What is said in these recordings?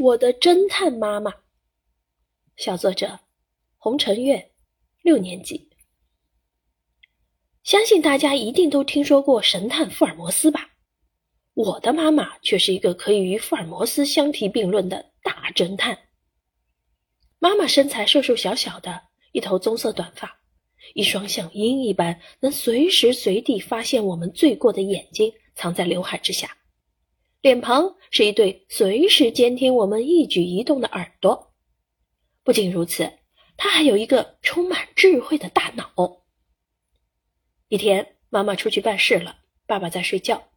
我的侦探妈妈，小作者红尘月，六年级。相信大家一定都听说过神探福尔摩斯吧？我的妈妈却是一个可以与福尔摩斯相提并论的大侦探。妈妈身材瘦瘦小小的，一头棕色短发，一双像鹰一般能随时随地发现我们罪过的眼睛藏在刘海之下。脸庞是一对随时监听我们一举一动的耳朵。不仅如此，他还有一个充满智慧的大脑。一天，妈妈出去办事了，爸爸在睡觉，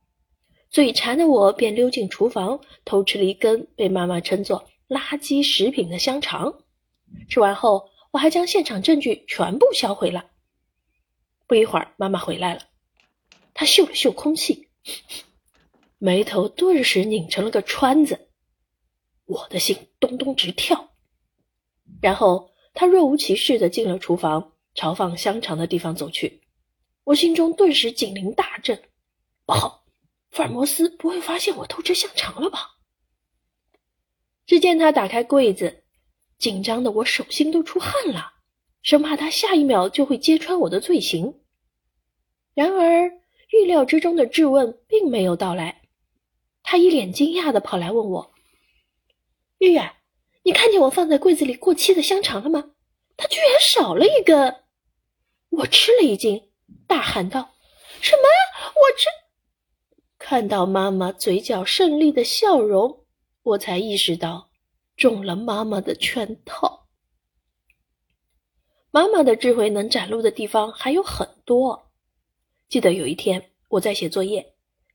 嘴馋的我便溜进厨房，偷吃了一根被妈妈称作垃圾食品的香肠。吃完后，我还将现场证据全部销毁了。不一会儿，妈妈回来了，她嗅了嗅空气。眉头顿时拧成了个川子，我的心咚咚直跳。然后他若无其事的进了厨房，朝放香肠的地方走去。我心中顿时警铃大震，不好，福尔摩斯不会发现我偷吃香肠了吧？只见他打开柜子，紧张的我手心都出汗了，生怕他下一秒就会揭穿我的罪行。然而预料之中的质问并没有到来。他一脸惊讶的跑来问我：“玉儿，你看见我放在柜子里过期的香肠了吗？它居然少了一根！”我吃了一惊，大喊道：“什么？我吃！”看到妈妈嘴角胜利的笑容，我才意识到中了妈妈的圈套。妈妈的智慧能展露的地方还有很多。记得有一天，我在写作业。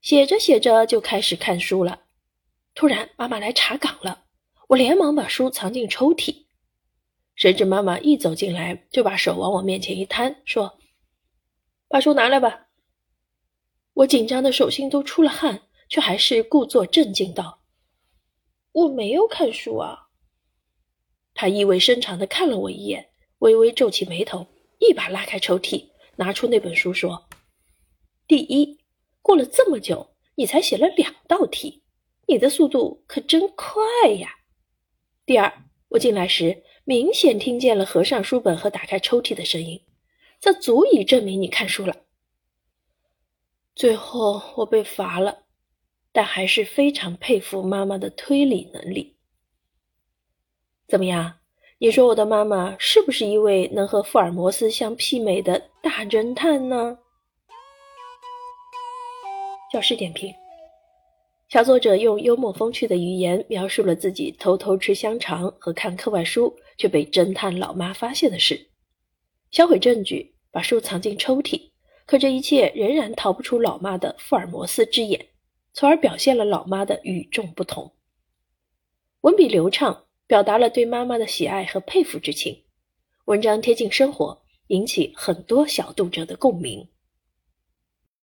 写着写着就开始看书了，突然妈妈来查岗了，我连忙把书藏进抽屉，谁知妈妈一走进来就把手往我面前一摊，说：“把书拿来吧。”我紧张的手心都出了汗，却还是故作镇静道：“我没有看书啊。”她意味深长的看了我一眼，微微皱起眉头，一把拉开抽屉，拿出那本书说：“第一。”过了这么久，你才写了两道题，你的速度可真快呀！第二，我进来时明显听见了合上书本和打开抽屉的声音，这足以证明你看书了。最后我被罚了，但还是非常佩服妈妈的推理能力。怎么样？你说我的妈妈是不是一位能和福尔摩斯相媲美的大侦探呢？教师点评：小作者用幽默风趣的语言描述了自己偷偷吃香肠和看课外书却被侦探老妈发现的事，销毁证据，把书藏进抽屉。可这一切仍然逃不出老妈的福尔摩斯之眼，从而表现了老妈的与众不同。文笔流畅，表达了对妈妈的喜爱和佩服之情。文章贴近生活，引起很多小读者的共鸣。